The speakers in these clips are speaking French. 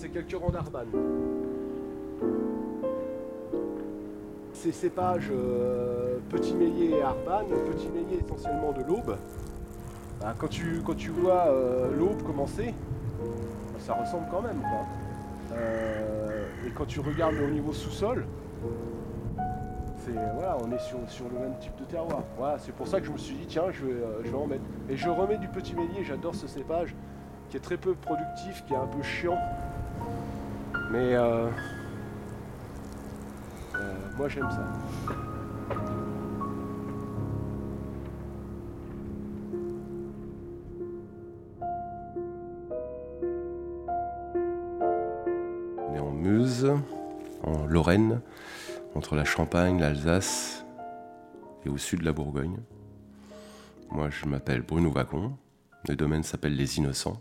c'est quelques rangs d'Arban. Ces cépages euh, petit meillier et Arban, petit meillier essentiellement de l'aube. Bah, quand, tu, quand tu vois euh, l'aube commencer, bah, ça ressemble quand même. Euh, et quand tu regardes au niveau sous-sol, c'est voilà, on est sur, sur le même type de terroir. Voilà, c'est pour ça que je me suis dit tiens, je vais, je vais en mettre. Et je remets du petit meillier, j'adore ce cépage qui est très peu productif, qui est un peu chiant. Mais euh, euh, moi j'aime ça. On est en Meuse, en Lorraine, entre la Champagne, l'Alsace et au sud de la Bourgogne. Moi, je m'appelle Bruno Vacon. Le domaine s'appelle Les Innocents.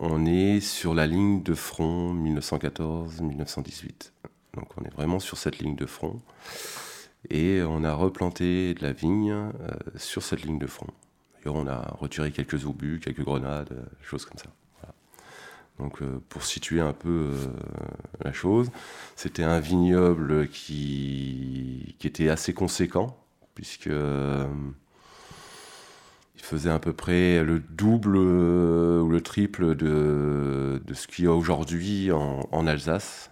On est sur la ligne de front 1914-1918. Donc on est vraiment sur cette ligne de front. Et on a replanté de la vigne euh, sur cette ligne de front. D'ailleurs, on a retiré quelques obus, quelques grenades, euh, choses comme ça. Donc euh, pour situer un peu la chose, c'était un vignoble qui, était assez conséquent, puisque il faisait à peu près le double euh, ou le triple de, ce qu'il y a aujourd'hui en, Alsace.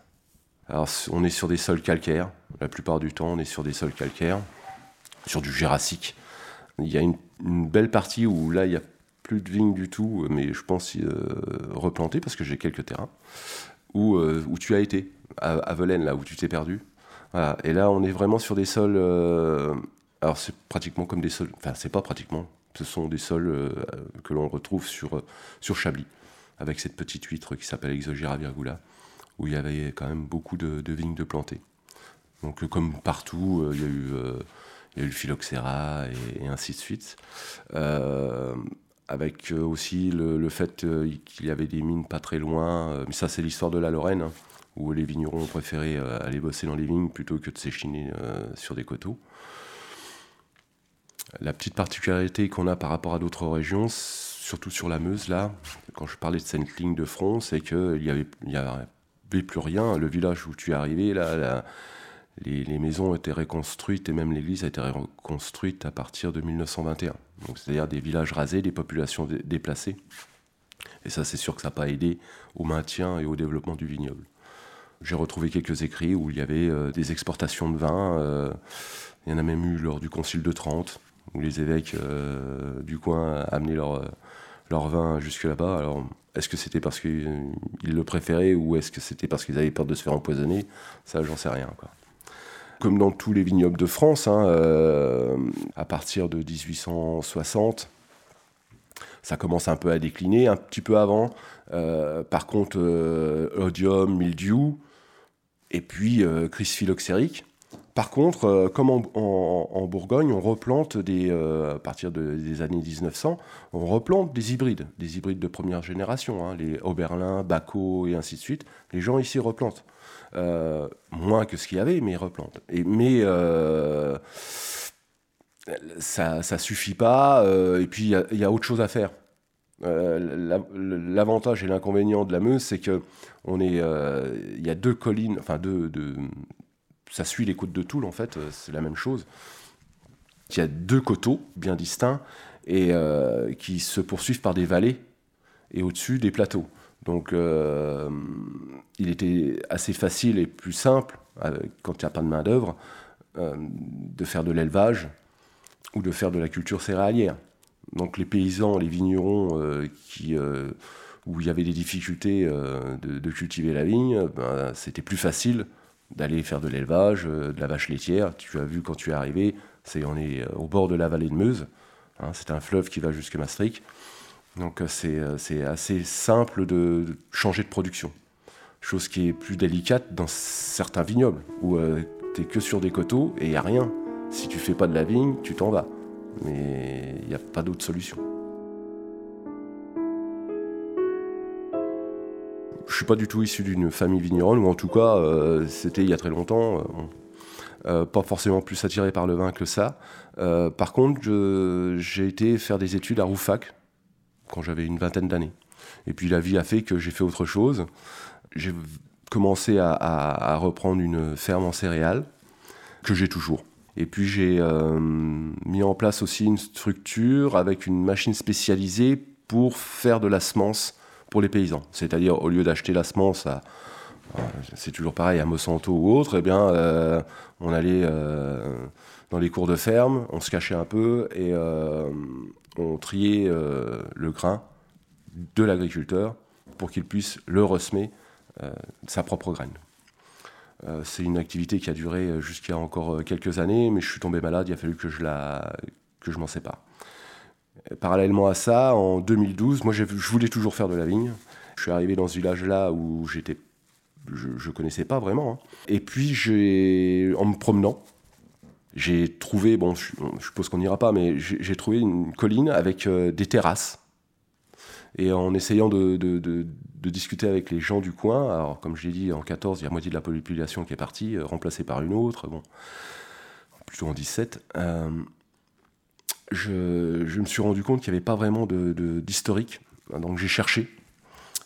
Alors on est sur des sols calcaires, la plupart du temps on est sur des sols calcaires, sur du Jurassique. Il y a une, belle partie où là il n'y a plus de vignes du tout, mais je pense euh, replanter parce que j'ai quelques terrains, où, euh, où tu as été, à, à là où tu t'es perdu. Et là on est vraiment sur des sols... euh, alors c'est pratiquement comme des sols... Enfin c'est pas pratiquement, ce sont des sols euh, que l'on retrouve sur, euh, sur Chablis, avec cette petite huître qui s'appelle Exogyra virgula, où il y avait quand même beaucoup de, de vignes de plantées. Donc euh, comme partout, il y a eu... il y a eu le phylloxéra et, ainsi de suite. Avec aussi le, le fait qu'il y avait des mines pas très loin. mais ça, c'est l'histoire de la Lorraine, hein, où les vignerons ont préféré aller bosser dans les vignes plutôt que de s'échiner sur des coteaux. La petite particularité qu'on a par rapport à d'autres régions, surtout sur la Meuse, là, quand je parlais de cette ligne de front, c'est qu'il n'y avait, y avait plus rien. Le village où tu es arrivé, là, les, maisons ont été reconstruites et même l'église a été reconstruite à partir de 1921. Donc, c'est-à-dire des villages rasés, des populations dé- déplacées. Et ça, c'est sûr que ça n'a pas aidé au maintien et au développement du vignoble. J'ai retrouvé quelques écrits où il y avait euh, des exportations de vin. euh, il y en a même eu lors du Concile de Trente, où les évêques euh, du coin amenaient leur, euh, leur vin jusque là-bas. Alors, est-ce que c'était parce qu'ils le préféraient ou est-ce que c'était parce qu'ils avaient peur de se faire empoisonner? Ça, j'en sais rien. Comme dans tous les vignobles de France, hein, euh, à partir de 1860, ça commence un peu à décliner, un petit peu avant. Par contre, euh, odium, mildiou, et puis crise phylloxérique. Par contre, euh, comme en, Bourgogne, on replante des, euh, à partir de- des années 1900, on replante des hybrides, des hybrides de première génération, hein, les Oberlin, Baco et ainsi de suite. Les gens ici replantent. Euh, moins que ce qu'il y avait, mais ils replantent. Mais ça, ça suffit pas, et puis il y a- autre chose à faire. La- L'avantage et l'inconvénient de la Meuse, c'est que il y a deux collines, enfin deux- ça suit les côtes de Toul en fait, euh, c'est la même chose. Il y a deux coteaux bien distincts et euh, qui se poursuivent par des vallées et au-dessus des plateaux. Donc euh, il était assez facile et plus simple, quand il n'y a pas de main d'œuvre, euh, de faire de l'élevage ou de faire de la culture céréalière. Donc les paysans, les vignerons qui, où il y avait des difficultés de, de cultiver la vigne, ben, c'était plus facile d'aller faire de l'élevage, euh, de la vache laitière. Tu as vu quand tu es arrivé, c'est, on est euh, au bord de la vallée de Meuse. hein, c'est un fleuve qui va jusque Maastricht. Donc euh, c'est, euh, assez simple de, changer de production. Chose qui est plus délicate dans certains vignobles, où tu es que sur des coteaux et il n'y a rien. Si tu fais pas de la vigne, tu t'en vas. Mais il n'y a pas d'autre solution. Je suis pas du tout issu d'une famille vigneronne, ou en tout cas, euh, c'était il y a très longtemps. euh. Euh, pas forcément plus attiré par le vin que ça. Par contre, j'ai été faire des études à Roufac quand j'avais une vingtaine d'années. Et puis la vie a fait que j'ai fait autre chose. j'ai commencé à, à, reprendre une ferme en céréales que j'ai toujours. Et puis j'ai mis en place aussi une structure avec une machine spécialisée pour faire de la semence pour les paysans. C'est-à-dire au lieu d'acheter la semence à, c'est toujours pareil, à Monsanto ou autre, eh bien, euh, on allait euh, dans les cours de ferme, on se cachait un peu et on triait le grain de l'agriculteur pour qu'il puisse le ressemer sa propre graine. Euh, c'est une activité qui a duré euh, jusqu'à encore euh, quelques années, mais je suis tombé malade, il a fallu que je, la, que je m'en sépare. Parallèlement à ça, en 2012, moi je voulais toujours faire de la vigne. Je suis arrivé dans ce village-là où j'étais, je ne connaissais pas vraiment. Hein. Et puis, en me promenant, j'ai trouvé, bon, je, suppose qu'on n'ira pas, mais j'ai trouvé une colline avec des terrasses. Et en essayant de, discuter avec les gens du coin. Alors, comme je l'ai dit, en 14, il y a moitié de la population qui est partie, euh, remplacée par une autre, bon, plutôt en 17. Euh, je, me suis rendu compte qu'il n'y avait pas vraiment d'historique. Donc j'ai cherché.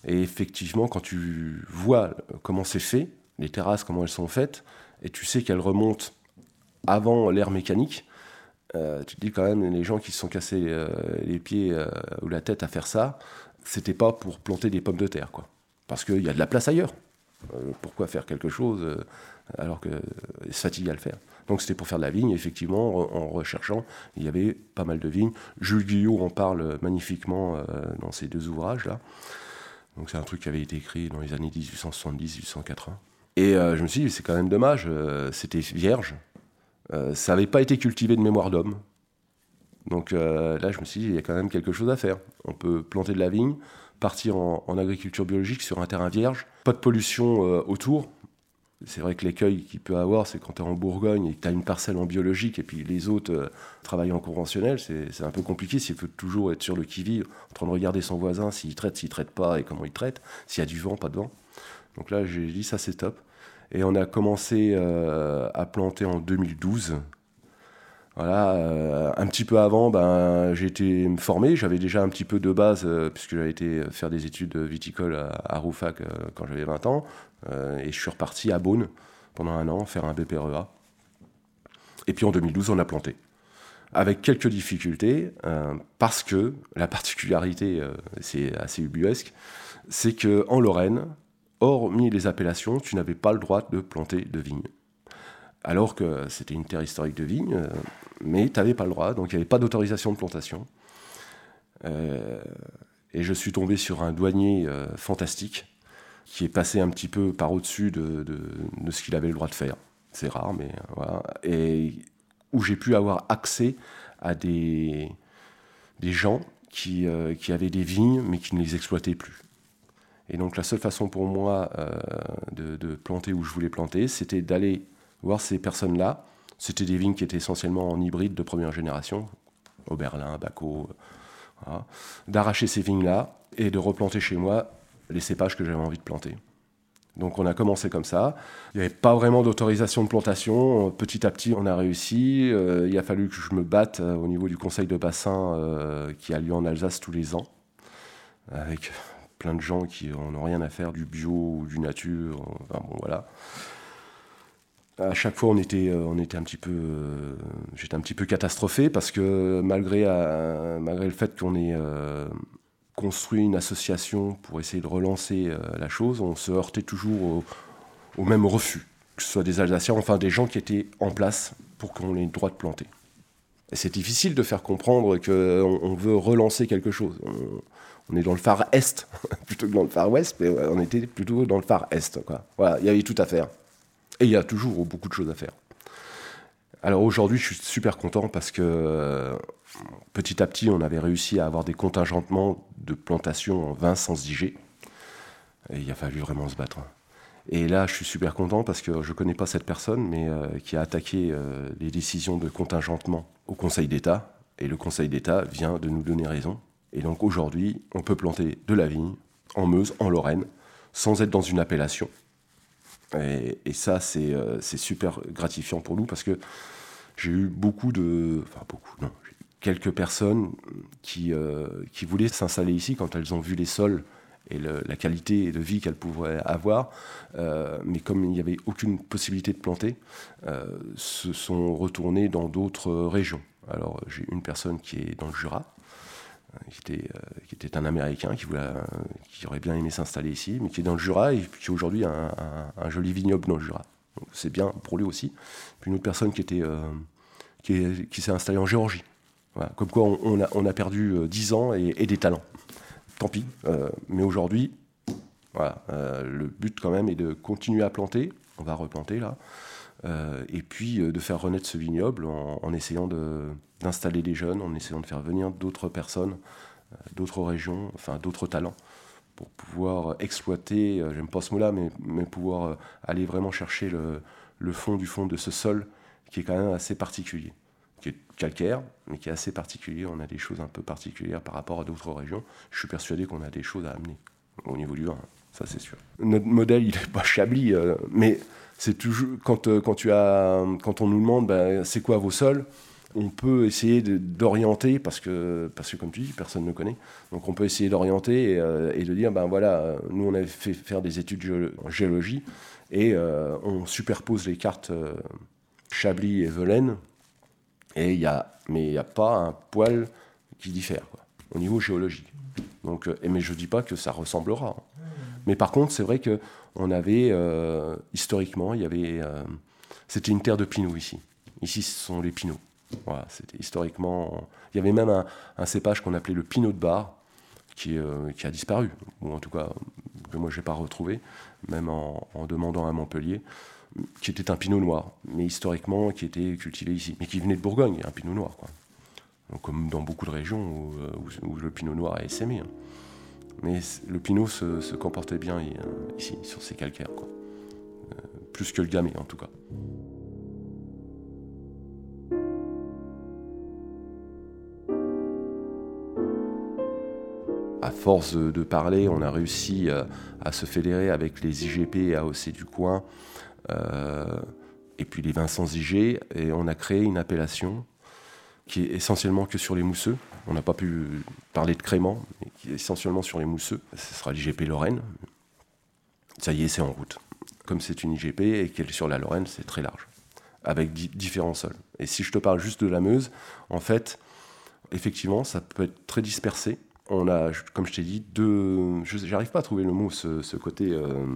Et effectivement, quand tu vois comment c'est fait, les terrasses, comment elles sont faites, et tu sais qu'elles remontent avant l'ère mécanique, euh, tu te dis quand même, les gens qui se sont cassés les pieds ou la tête à faire ça, c'était pas pour planter des pommes de terre, quoi. Parce qu'il y a de la place ailleurs. Euh, pourquoi faire quelque chose euh, alors que se fatigue à le faire? Donc c'était pour faire de la vigne, effectivement, en, recherchant, il y avait pas mal de vignes. Jules Guyot en parle magnifiquement euh, dans ces deux ouvrages-là. Donc c'est un truc qui avait été écrit dans les années 1870-1880. Et je me suis dit, c'est quand même dommage, c'était vierge. ça n'avait pas été cultivé de mémoire d'homme. Donc euh, là, je me suis dit, il y a quand même quelque chose à faire. On peut planter de la vigne, partir en, agriculture biologique sur un terrain vierge, pas de pollution euh, autour. C'est vrai que l'écueil qu'il peut avoir, c'est quand tu es en Bourgogne et que tu as une parcelle en biologique et puis les autres euh, travaillent en conventionnel, c'est un peu compliqué s'il faut toujours être sur le qui-vive, en train de regarder son voisin, s'il traite, s'il traite pas et comment il traite, s'il y a du vent, pas de vent. Donc là, j'ai dit, ça c'est top. Et on a commencé à planter en 2012 voilà, euh, un petit peu avant, ben, j'ai été. J'avais déjà un petit peu de base, euh, puisque j'avais été faire des études viticoles à, Roufac euh, quand j'avais 20 ans. et je suis reparti à Beaune pendant un an, faire un BPREA. Et puis en 2012, on a planté. Avec quelques difficultés, parce que la particularité, c'est assez ubuesque, c'est qu'en Lorraine, hormis les appellations, tu n'avais pas le droit de planter de vignes alors que c'était une terre historique de vigne, euh, mais tu n'avais pas le droit, donc il n'y avait pas d'autorisation de plantation. Euh, et je suis tombé sur un douanier euh, fantastique qui est passé un petit peu par au-dessus de, ce qu'il avait le droit de faire. C'est rare, mais voilà. Et où j'ai pu avoir accès à des, gens qui, qui avaient des vignes, mais qui ne les exploitaient plus. Et donc la seule façon pour moi de, de, planter où je voulais planter, c'était d'aller voir ces personnes-là. C'était des vignes qui étaient essentiellement en hybride de première génération, Oberlin, Baco, euh, d'arracher ces vignes-là et de replanter chez moi les cépages que j'avais envie de planter. Donc on a commencé comme ça. Il n'y avait pas vraiment d'autorisation de plantation. Petit à petit, on a réussi. Euh, il a fallu que je me batte euh, au niveau du conseil de bassin qui a lieu en Alsace tous les ans, avec plein de gens qui n'ont rien à faire du bio ou du nature. Enfin bon, voilà à chaque fois, on était, euh, on était un petit peu, euh, j'étais un petit peu catastrophé parce que malgré, euh, malgré le fait qu'on ait construit une association pour essayer de relancer la chose, on se heurtait toujours au, même refus, que ce soit des Alsaciens, enfin des gens qui étaient en place pour qu'on ait le droit de planter. Et c'est difficile de faire comprendre qu'on on veut relancer quelque chose. On, est dans le phare Est plutôt que dans le phare Ouest, mais on était plutôt dans le phare Est. Voilà, il y avait tout à faire. Et il y a toujours beaucoup de choses à faire. Alors aujourd'hui, je suis super content parce que euh, petit à petit, on avait réussi à avoir des contingentements de plantation en vin sans IG. Et il a fallu vraiment se battre. Et là, je suis super content parce que je ne connais pas cette personne, mais euh, qui a attaqué euh, les décisions de contingentement au Conseil d'État. Et le Conseil d'État vient de nous donner raison. Et donc aujourd'hui, on peut planter de la vigne en Meuse, en Lorraine, sans être dans une appellation. Et, ça, euh, c'est super gratifiant pour nous parce que j'ai eu beaucoup de. Enfin, beaucoup, non. Quelques personnes qui, euh, qui voulaient s'installer ici quand elles ont vu les sols et la qualité de vie qu'elle pouvait avoir. mais comme il n'y avait aucune possibilité de planter, se sont retournés dans d'autres régions. Alors j'ai une personne qui est dans le Jura, qui était, qui était un Américain qui, voulait, qui aurait bien aimé s'installer ici, mais qui est dans le Jura et qui aujourd'hui a un, joli vignoble dans le Jura. C'est bien pour lui aussi. Puis une autre personne qui était qui, s'est installé en Géorgie. Comme quoi on, a, on, a, perdu 10 euh, ans et, des talents. Tant pis. Euh, mais aujourd'hui, voilà, euh, le but quand même est de continuer à planter. On va replanter là. Et puis de faire renaître ce vignoble en, essayant d'installer des jeunes, en essayant de faire venir d'autres personnes, d'autres régions, enfin d'autres talents, pour pouvoir exploiter, j'aime pas ce mot-là, mais, mais, pouvoir aller vraiment chercher le, le, fond du fond de ce sol qui est quand même assez particulier, qui est calcaire, mais qui est assez particulier. On a des choses un peu particulières par rapport à d'autres régions. Je suis persuadé qu'on a des choses à amener au niveau du vin, ça c'est sûr. Notre modèle, il n'est pas chablis, euh, mais c'est toujours quand, euh, quand, tu as, quand on nous demande ben, c'est quoi vos sols, on peut essayer d'orienter, parce que, parce que comme tu dis, personne ne connaît. Donc on peut essayer d'orienter et, euh, de dire, ben voilà, nous on a fait faire des études en géologie et on superpose les cartes Chablis et Velaine, et y a, mais il n'y a pas un poil qui diffère au niveau géologique. Donc, mais je ne dis pas que ça ressemblera. Mais par contre, c'est vrai que on avait euh, historiquement, il y avait, euh, c'était une terre de pinots ici. Ici, ce sont les pinots. Voilà, c'était historiquement. Il y avait même un, cépage qu'on appelait le pinot de bar, qui, qui, a disparu, ou en tout cas que moi je n'ai pas retrouvé, même en, demandant à Montpellier qui était un pinot noir, mais historiquement qui était cultivé ici, mais qui venait de Bourgogne, un pinot noir. Quoi. comme dans beaucoup de régions où, euh, le pinot noir est essaimé. Hein. Mais le pinot se, comportait bien euh, ici, sur ces calcaires. Euh, plus que le gamay en tout cas. à force de, parler, on a réussi à se fédérer avec les IGP et AOC du coin euh, et puis les vins sans IG, et on a créé une appellation qui est essentiellement que sur les mousseux. On n'a pas pu parler de crément, essentiellement sur les mousseux. Ce sera l'IGP Lorraine. Ça y est, c'est en route. Comme c'est une IGP et qu'elle est sur la Lorraine, c'est très large, avec différents sols. Et si je te parle juste de la Meuse, en fait, effectivement, ça peut être très dispersé. On a, comme je t'ai dit, deux. J'arrive pas à trouver le mot, ce, côté euh,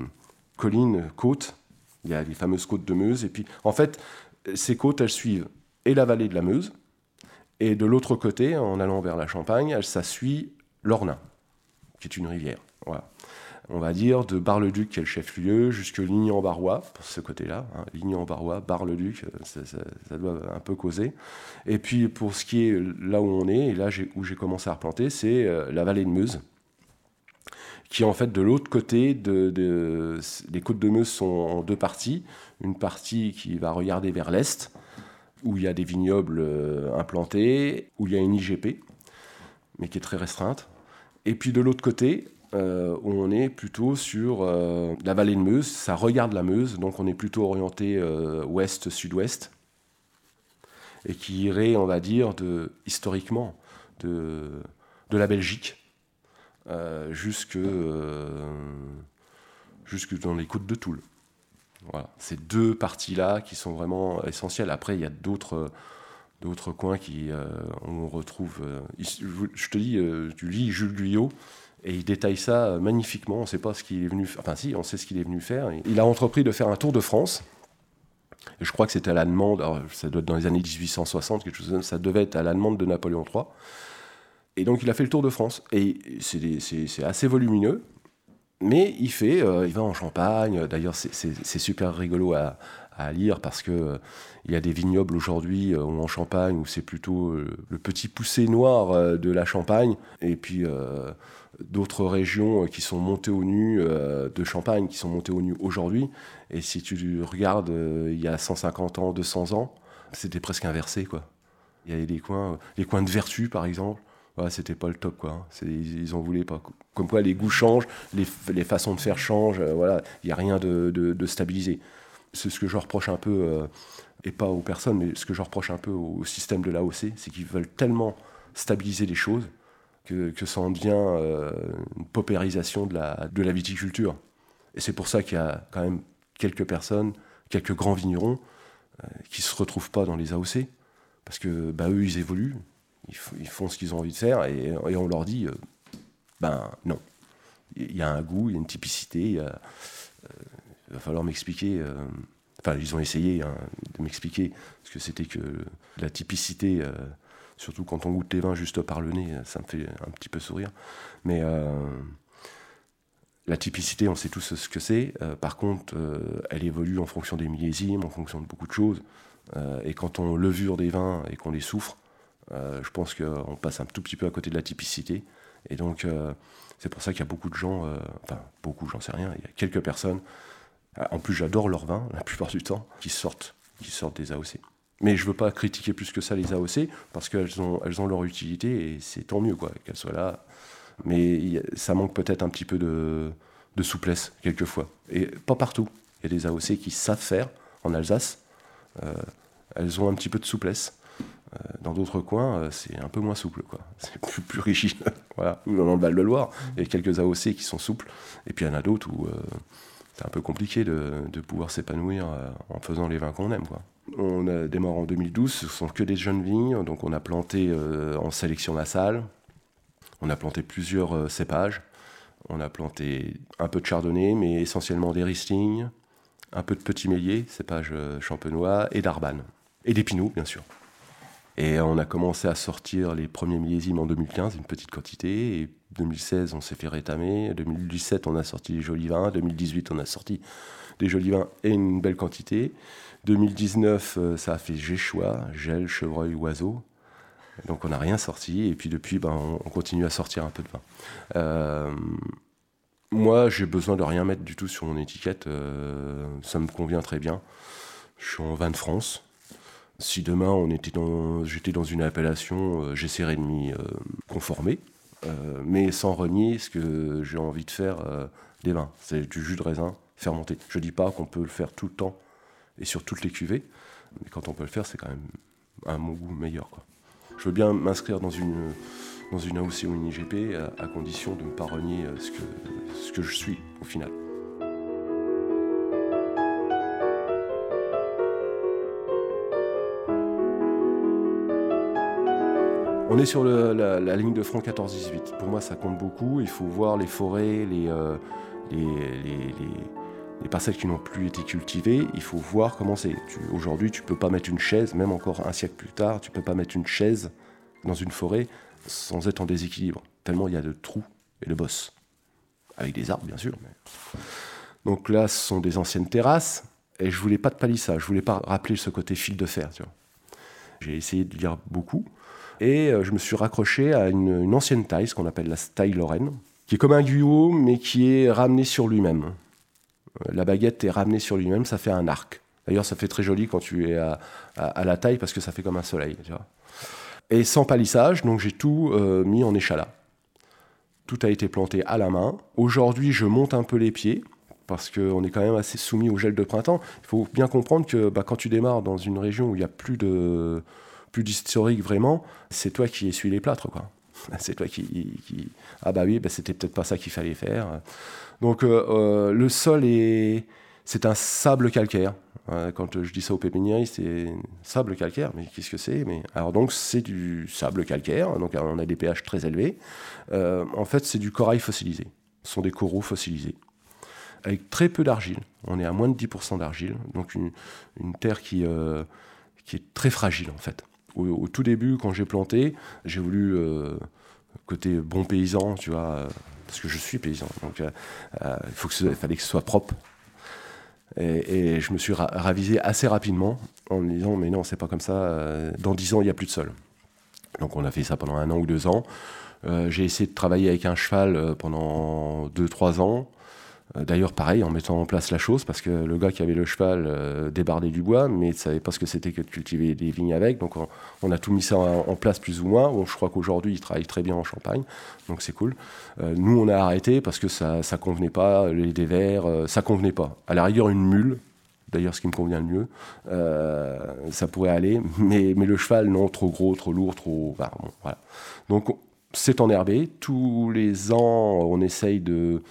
colline, côte, il y a les fameuses côtes de Meuse. Et puis, en fait, ces côtes, elles suivent et la vallée de la Meuse, et de l'autre côté, en allant vers la Champagne, ça suit l'Ornain, qui est une rivière. On va dire de Bar-le-Duc, qui est le chef-lieu, jusque Ligny-en-Barrois, pour ce côté-là. Hein, Ligny-en-Barrois, Bar-le-Duc, ça, ça, doit un peu causer. Et puis, pour ce qui est là où on est, et là où j'ai commencé à replanter, c'est euh, la vallée de Meuse qui en fait de l'autre côté les côtes de Meuse sont en deux parties. Une partie qui va regarder vers l'est, où il y a des vignobles euh, implantés, où il y a une IGP, mais qui est très restreinte. Et puis de l'autre côté, euh, on est plutôt sur euh, la vallée de Meuse, ça regarde la Meuse, donc on est plutôt orienté ouest-sud-ouest, et qui irait, on va dire, de, historiquement, de, la Belgique euh, jusque, euh, jusque dans les côtes de Toul. Voilà, ces deux parties-là qui sont vraiment essentielles. Après, il y a d'autres d'autres coins qui euh, on retrouve. je te dis, tu lis Jules Guyot et il détaille ça magnifiquement. On ne sait pas ce qu'il est venu. Enfin, si, on sait ce qu'il est venu faire. Il a entrepris de faire un tour de France. Je crois que c'était à la demande. ça doit être dans les années 1860, quelque chose. Ça devait être à la demande de Napoléon III. Et donc il a fait le tour de France. Et c'est assez volumineux, mais il fait, euh, il va en Champagne. D'ailleurs, c'est super rigolo à, lire parce que euh, y a des vignobles aujourd'hui euh, en Champagne où c'est plutôt le petit poussé noir de la Champagne, et puis d'autres régions qui sont montées au nu de Champagne, qui sont montées au nu aujourd'hui. Et si tu regardes il y a 150 ans, 200 ans, c'était presque inversé, quoi. Il y avait des coins, les coins de vertu, par exemple c'était pas le top quoi. Hein. Ils, en voulaient pas. Comme quoi les goûts changent, les, façons de faire changent, euh, voilà, il n'y a rien de, stabilisé. C'est ce que je reproche un peu, euh, et pas aux personnes, mais ce que je reproche un peu au, système de l'AOC, c'est qu'ils veulent tellement stabiliser les choses, que, que ça en devient une paupérisation de la, de la viticulture. Et c'est pour ça qu'il y a quand même quelques personnes, quelques grands vignerons euh, qui ne se retrouvent pas dans les AOC, parce que bah, eux, ils évoluent, ils, font ce qu'ils ont envie de faire, et, et on leur dit, euh, ben non. Il y a un goût, il y a une typicité, il, y a, il va falloir m'expliquer. euh, Enfin, ils ont essayé hein, de m'expliquer ce que c'était que la typicité, euh, surtout quand on goûte les vins juste par le nez, ça me fait un petit peu sourire. Mais euh, la typicité, on sait tous ce que c'est. Euh, par contre, euh, elle évolue en fonction des millésimes, en fonction de beaucoup de choses. Euh, et quand on levure des vins et qu'on les souffre, euh, je pense qu'on passe un tout petit peu à côté de la typicité. Et donc, euh, c'est pour ça qu'il y a beaucoup de gens, euh, enfin, beaucoup, j'en sais rien, il y a quelques personnes. Euh, En plus, j'adore leur vin, la plupart du temps, qui sortent, qui sortent des AOC. Mais je veux pas critiquer plus que ça les AOC, parce qu'elles ont, elles ont leur utilité, et c'est tant mieux, quoi, qu'elles soient là. Mais ça manque peut-être un petit peu de, de souplesse, quelquefois. Et pas partout. Il y a des AOC qui savent faire, en Alsace, euh, elles ont un petit peu de souplesse. Euh, Dans d'autres coins, euh, c'est un peu moins souple, quoi. C'est plus, plus rigide. voilà. Ou dans le Val-de-Loire, il y a quelques AOC qui sont souples, et puis il y en a d'autres où c'est un peu compliqué de, de pouvoir s'épanouir euh, en faisant les vins qu'on aime, quoi. On a démarré en 2012, ce sont que des jeunes vignes, donc on a planté euh, en sélection nasale, on a planté plusieurs euh, cépages, on a planté un peu de chardonnay, mais essentiellement des Riesling, un peu de petit mélier, cépage champenois, et d'arbane, et des pinots, bien sûr. Et on a commencé à sortir les premiers millésimes en 2015, une petite quantité. Et 2016, on s'est fait rétamer. 2017, on a sorti des jolis vins. 2018, on a sorti des jolis vins et une belle quantité. 2019, euh, ça a fait Géchois, Gel, Chevreuil, Oiseau. Donc on n'a rien sorti. Et puis depuis, ben, on, on continue à sortir un peu de vin. Euh, moi, j'ai besoin de rien mettre du tout sur mon étiquette. euh, ça me convient très bien. Je suis en vin de France. Si demain on était dans, j'étais dans une appellation, euh, j'essaierais de m'y euh, conformer, euh, mais sans renier ce que j'ai envie de faire euh, des vins. C'est du jus de raisin fermenté. Je dis pas qu'on peut le faire tout le temps et sur toutes les cuvées, mais quand on peut le faire, c'est quand même un mon goût meilleur. Je veux bien m'inscrire dans une, dans une AOC ou une IGP à, à condition de ne pas renier ce que, ce que je suis au final. On est sur la, ligne de front 14-18. Pour moi, ça compte beaucoup. Il faut voir les forêts, les, euh, les, les- les- les parcelles qui n'ont plus été cultivées. Il faut voir comment c'est. Aujourd'hui, tu peux pas mettre une chaise, même encore un siècle plus tard, tu peux pas mettre une chaise dans une forêt sans être en déséquilibre. Tellement il y a de trous et de bosses. Avec des arbres, bien sûr. Donc là, ce sont des anciennes terrasses. Et je voulais pas de palissage. Je voulais pas rappeler ce côté fil de fer. J'ai essayé de lire beaucoup. Et euh, je me suis raccroché à une, ancienne taille, ce qu'on appelle la taille Lorraine, qui est comme un guyot, mais qui est ramené sur lui-même. Euh, La baguette est ramenée sur lui-même, ça fait un arc. D'ailleurs, ça fait très joli quand tu es à, la taille, parce que ça fait comme un soleil. Et sans palissage, donc j'ai tout euh, mis en échalas. Tout a été planté à la main. Aujourd'hui, je monte un peu les pieds, parce qu'on est quand même assez soumis au gel de printemps. Il faut bien comprendre que bah, quand tu démarres dans une région où il n'y a plus de plus d'historique vraiment, c'est toi qui essuie les plâtres, quoi. C'est toi qui, ah bah oui, bah c'était peut-être pas ça qu'il fallait faire. Donc euh, euh, le sol est, c'est un sable calcaire. Euh, Quand je dis ça aux pépiniéristes, c'est sable calcaire. Mais qu'est-ce que c'est? Alors donc c'est du sable calcaire. Donc on a des pH très élevés. En fait, c'est du corail fossilisé. Ce sont des coraux fossilisés avec très peu d'argile. On est à moins de 10% d'argile, donc une, terre qui, qui est très fragile en fait. Au, tout début, quand j'ai planté, j'ai voulu euh, côté bon paysan, tu vois, euh, parce que je suis paysan, donc euh, il fallait que ce soit propre. Et, je me suis ra- ravisé assez rapidement en me disant mais non c'est pas comme ça. dans 10 ans il n'y a plus de sol. Donc on a fait ça pendant un an ou deux ans. J'ai essayé de travailler avec un cheval pendant 2-3 ans. D'ailleurs, pareil, en mettant en place la chose, parce que le gars qui avait le cheval euh, débardait du bois, mais ne savait pas ce que c'était que de cultiver des vignes avec. Donc, on, a tout mis ça en, place plus ou moins. Je crois qu'aujourd'hui, il travaille très bien en Champagne, donc c'est cool. Euh, nous, on a arrêté parce que ça ne convenait pas, les dévers, euh, ça convenait pas. À la rigueur, une mule, d'ailleurs, ce qui me convient le mieux, euh, ça pourrait aller, mais, mais le cheval, non, trop gros, trop lourd, trop. voilà. Donc, c'est enherbé. Tous les ans, on essaye de,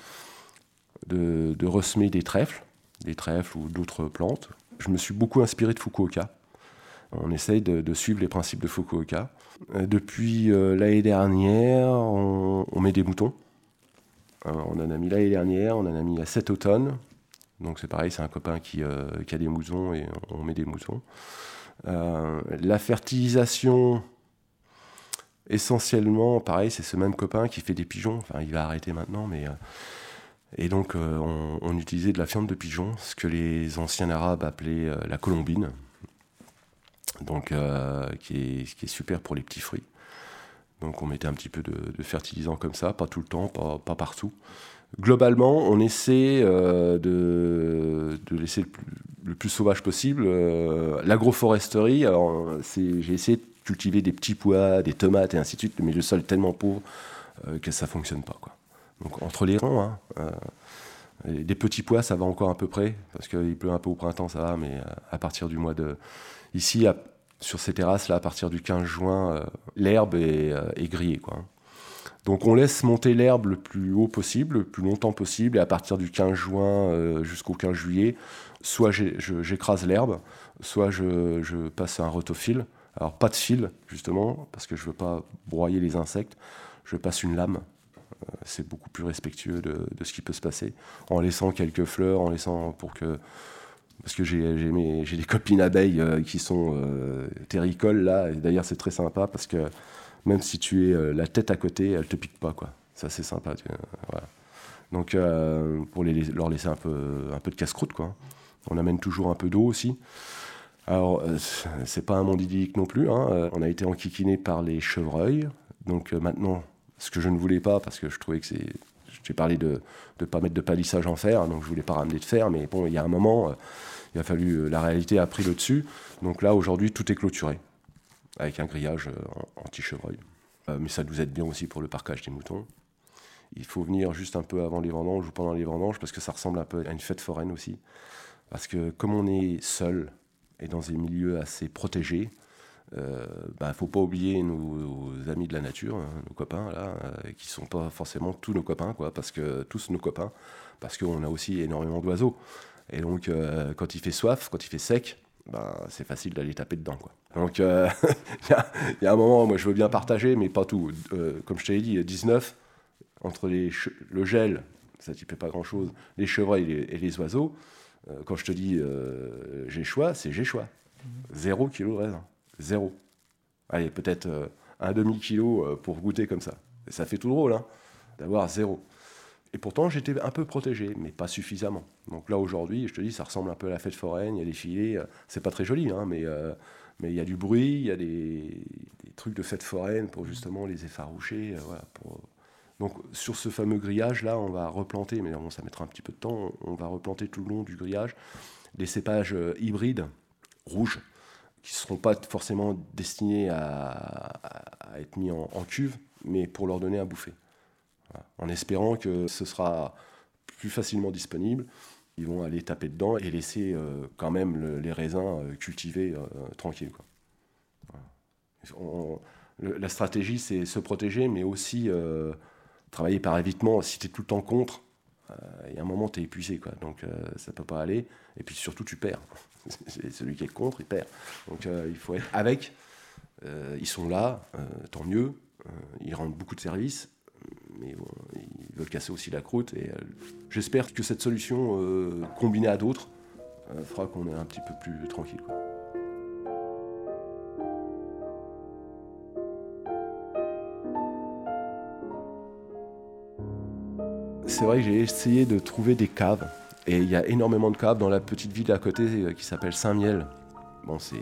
de, ressemer des trèfles, des trèfles ou d'autres plantes. Je me suis beaucoup inspiré de Fukuoka. On essaye de, suivre les principes de Fukuoka. Euh, depuis euh, l'année dernière, on, met des moutons. Euh, on en a mis l'année dernière, on en a mis à cet automne. Donc c'est pareil, c'est un copain qui, qui, a des moutons et on met des moutons. la fertilisation, essentiellement, pareil, c'est ce même copain qui fait des pigeons. Enfin, il va arrêter maintenant, mais. Et donc, on, utilisait de la fiente de pigeon, ce que les anciens arabes appelaient la colombine donc euh, qui, est, super pour les petits fruits. Donc on mettait un petit peu de, fertilisant comme ça, pas tout le temps, pas, partout. Globalement, on essaie euh, de, laisser le plus, sauvage possible. Euh, l'agroforesterie, alors j'ai essayé de cultiver des petits pois, des tomates et ainsi de suite, mais le sol est tellement pauvre que ça fonctionne pas. Donc entre les rangs, hein, des petits pois, ça va encore à peu près, parce qu'il pleut un peu au printemps, ça va, mais à partir du mois de, Ici, sur ces terrasses-là, à partir du 15 juin, euh, l'herbe est, euh, grillée. Quoi. Donc on laisse monter l'herbe le plus haut possible, le plus longtemps possible, et à partir du 15 juin euh, jusqu'au 15 juillet, soit j'écrase l'herbe, soit je, passe un rotofil. Alors pas de fil, justement, parce que je ne veux pas broyer les insectes. Je passe une lame. C'est beaucoup plus respectueux de, ce qui peut se passer. En laissant quelques fleurs, en laissant pour que parce que j'ai des copines abeilles euh, qui sont euh, terricoles là, d'ailleurs c'est très sympa parce que même si tu es euh, la tête à côté, elles te piquent pas quoi. Ça c'est sympa. Donc pour les, leur laisser un peu, un peu de casse-croûte quoi. On amène toujours un peu d'eau aussi. Alors c'est pas un monde idyllique non plus. Hein. On a été enquiquiné par les chevreuils. Donc maintenant, ce que je ne voulais pas parce que je trouvais que c'est j'ai parlé de ne pas mettre de palissage en fer, donc je voulais pas ramener de fer, mais bon, il y a un moment, euh, il a fallu, euh, la réalité a pris le dessus. Donc là, aujourd'hui, tout est clôturé, avec un grillage euh, anti-chevreuil. mais ça nous aide bien aussi pour le parcage des moutons. Il faut venir juste un peu avant les vendanges ou pendant les vendanges, parce que ça ressemble un peu à une fête foraine aussi. Parce que comme on est seul et dans des milieux assez protégés, il euh, ne bah, faut pas oublier nos, amis de la nature, hein, nos copains, là, euh, qui sont pas forcément tous nos copains, quoi, parce que tous nos copains, parce qu'on a aussi énormément d'oiseaux. Et donc, euh, quand il fait soif, quand il fait sec, bah, c'est facile d'aller taper dedans. Quoi. Donc, il y, a un moment, moi, je veux bien partager, mais pas tout. comme je t'ai dit, 19, entre les le gel, ça ne fait pas grand-chose, les chevreuils et les, oiseaux, quand je te dis j'ai choix, c'est j'ai choix. Zéro kilo de raisin. Zéro. Allez, peut-être euh, un demi-kilo euh, pour goûter comme ça. ça fait tout drôle, hein, d'avoir zéro. Et pourtant, j'étais un peu protégé, mais pas suffisamment. Donc là, aujourd'hui, je te dis, ça ressemble un peu à la fête foraine, il y a des filets, euh, c'est pas très joli, hein, mais il y a du bruit, il y a des, trucs de fête foraine pour justement les effaroucher. Donc sur ce fameux grillage-là, on va replanter, mais bon, ça mettra un petit peu de temps, on va replanter tout le long du grillage des cépages hybrides rouges qui ne seront pas forcément destinés à, être mis en, cuve, mais pour leur donner à bouffer. En espérant que ce sera plus facilement disponible, ils vont aller taper dedans et laisser euh, quand même les raisins euh, cultivés euh, tranquilles. la stratégie, c'est se protéger, mais aussi travailler par évitement. Si tu es tout le temps contre, il y a un moment, tu es épuisé. Donc ça ne peut pas aller. Et puis surtout, tu perds. Celui qui est contre, il perd. Donc euh, il faut être avec. Euh, ils sont là, euh, tant mieux. ils rendent beaucoup de services, mais ils veulent casser aussi la croûte. Et j'espère que cette solution, combinée à d'autres, fera qu'on est un petit peu plus tranquille. C'est vrai que j'ai essayé de trouver des caves et il y a énormément de caves dans la petite ville à côté euh, qui s'appelle Saint-Miel. Bon, c'est,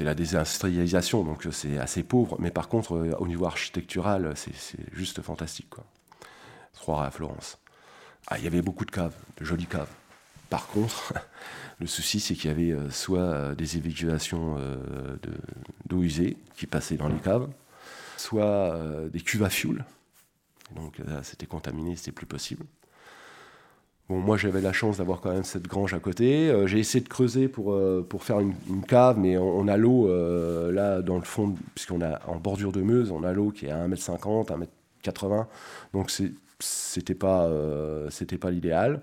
la désindustrialisation, donc euh, c'est assez pauvre. Mais par contre, euh, au niveau architectural, c'est, juste fantastique. Quoi. Trois à Florence. Ah, il y avait beaucoup de caves, de jolies caves. Par contre, le souci, c'est qu'il y avait soit des évacuations d'eau usée qui passaient dans les caves, soit des cuves à fioul. Donc là, c'était contaminé, c'était plus possible. Moi j'avais la chance d'avoir quand même cette grange à côté. Euh, j'ai essayé de creuser pour, euh, pour faire une, cave, mais on, a l'eau euh, là dans le fond, puisqu'on a en bordure de Meuse, on a l'eau qui est à 1m50, 1m80. Donc c'était pas, c'était pas l'idéal.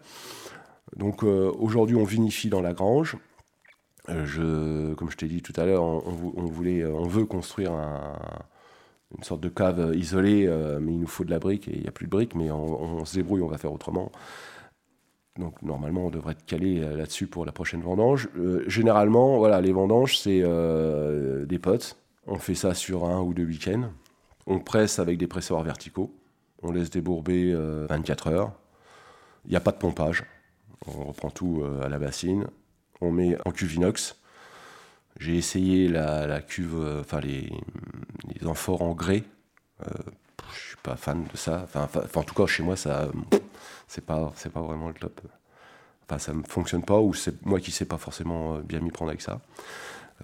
Donc aujourd'hui on vinifie dans la grange. Comme je t'ai dit tout à l'heure, on, voulait, on veut construire une sorte de cave isolée, mais il nous faut de la brique et il n'y a plus de brique, mais on, on, se débrouille, on va faire autrement. Donc normalement, on devrait être calé euh, là-dessus pour la prochaine vendange. Euh, généralement, voilà, les vendanges, c'est euh, des potes. On fait ça sur un ou deux week-ends. On presse avec des pressoirs verticaux. On laisse débourber 24 heures. Il n'y a pas de pompage. On reprend tout à la bassine. On met en cuve inox. J'ai essayé la, cuve, enfin les, amphores en grès. Je suis pas fan de ça. Enfin, en tout cas, chez moi, ça c'est pas c'est pas vraiment le top. Enfin, ça ne fonctionne pas ou c'est moi qui sais pas forcément euh, bien m'y prendre avec ça.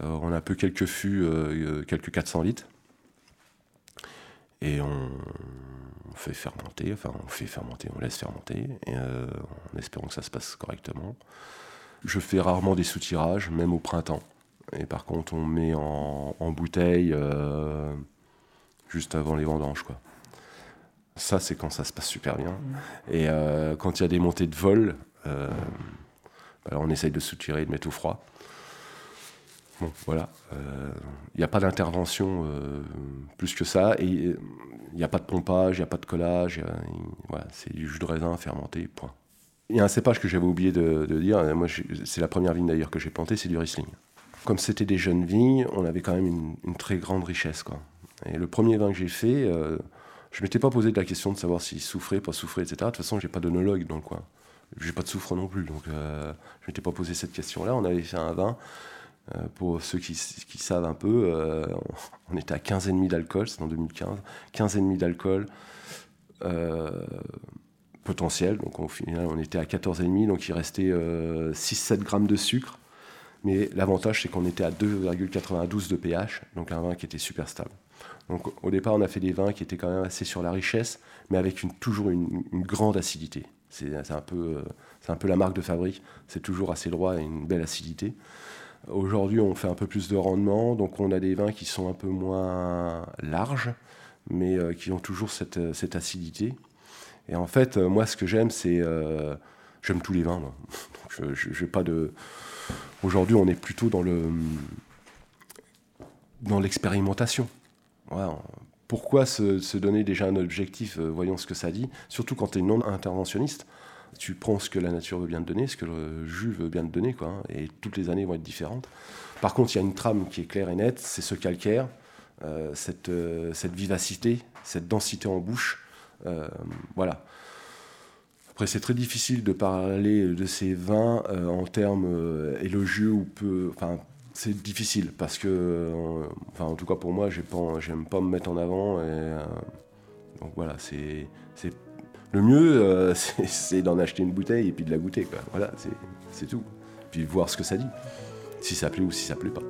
Euh, on a peu quelques fûts, euh, quelques 400 litres et on, fait fermenter, enfin on fait fermenter, on laisse fermenter et en espérant que ça se passe correctement. Je fais rarement des soutirages, même au printemps. Et par contre, on met en bouteille juste avant les vendanges, quoi. Ça, c'est quand ça se passe super bien. Et euh, quand il y a des montées de vol, euh, bah, on essaye de soutirer, de mettre au froid. Bon, voilà. Il euh, n'y a pas d'intervention plus que ça. Et il n'y a pas de pompage, il n'y a pas de collage. voilà, c'est du jus de raisin fermenté, point. Il y a un cépage que j'avais oublié de, dire. Moi, c'est la première vigne d'ailleurs que j'ai plantée, c'est du Riesling. Comme c'était des jeunes vignes, on avait quand même une, une, très grande richesse. Quoi. Et le premier vin que j'ai fait, je m'étais pas posé la question de savoir s'il souffrait, pas souffrait, etc. De toute façon, j'ai pas d'onologue dans le coin. J'ai pas de soufre non plus, donc euh, je m'étais pas posé cette question-là. On avait fait un vin. Euh, pour ceux qui, savent un peu, euh, on était à 15,5 d'alcool, c'est en 2015. 15,5 d'alcool potentiel, donc au final on était à 14,5, donc il restait 6-7 grammes de sucre. Mais l'avantage c'est qu'on était à 2,92 de pH, donc un vin qui était super stable. Au départ, on a fait des vins qui étaient quand même assez sur la richesse, mais avec toujours une, grande acidité. C'est un, peu, la marque de fabrique, c'est toujours assez droit et une belle acidité. Aujourd'hui, on fait un peu plus de rendement, donc on a des vins qui sont un peu moins larges, mais euh, qui ont toujours cette, cette, acidité. Et en fait, euh, moi, ce que j'aime, c'est. Euh, j'aime tous les vins. Aujourd'hui, on est plutôt dans le dans l'expérimentation pourquoi se, donner déjà un objectif euh, Voyons ce que ça dit. Surtout quand tu es non interventionniste. Tu prends ce que la nature veut bien te donner, ce que le jus veut bien te donner, quoi, hein, et toutes les années vont être différentes. Par contre, il y a une trame qui est claire et nette, c'est ce calcaire, euh, cette, euh, cette, vivacité, cette densité en bouche. voilà. Après, c'est très difficile de parler de ces vins en termes élogieux ou peu. C'est difficile parce que, euh, en tout cas pour moi, j'aime pas me mettre en avant. Et, euh, donc voilà, c'est le mieux, euh, c'est d'en acheter une bouteille et puis de la goûter. Quoi. Voilà, c'est tout. Puis voir ce que ça dit, si ça plaît ou si ça plaît pas.